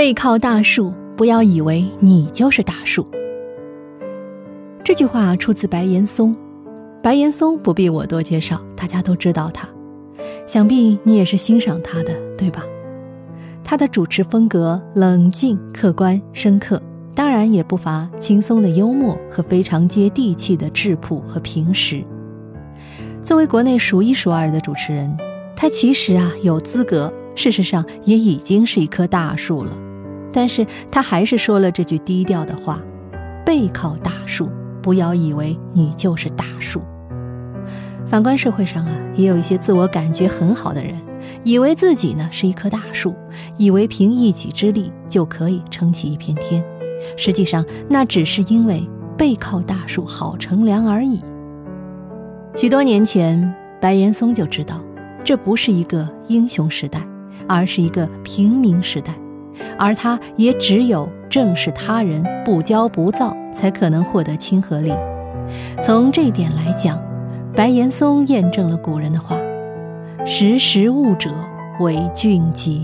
背靠大树，不要以为你就是大树。这句话出自白岩松。白岩松不必我多介绍，大家都知道他。想必你也是欣赏他的，对吧？他的主持风格冷静、客观、深刻，当然也不乏轻松的幽默和非常接地气的质朴和平实。作为国内数一数二的主持人，他其实啊有资格，事实上也已经是一棵大树了。但是他还是说了这句低调的话：“背靠大树，不要以为你就是大树。”反观社会上啊，也有一些自我感觉很好的人，以为自己呢是一棵大树，以为凭一己之力就可以撑起一片天。实际上，那只是因为背靠大树好乘凉而已。许多年前，白岩松就知道，这不是一个英雄时代，而是一个平民时代，而他也只有正视他人，不骄不躁，才可能获得亲和力。从这点来讲。白岩松验证了古人的话：“识时务者为俊杰。”